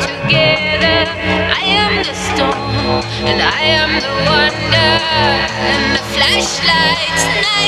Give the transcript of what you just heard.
together. I am the storm, and I am the wonder, and the flashlights.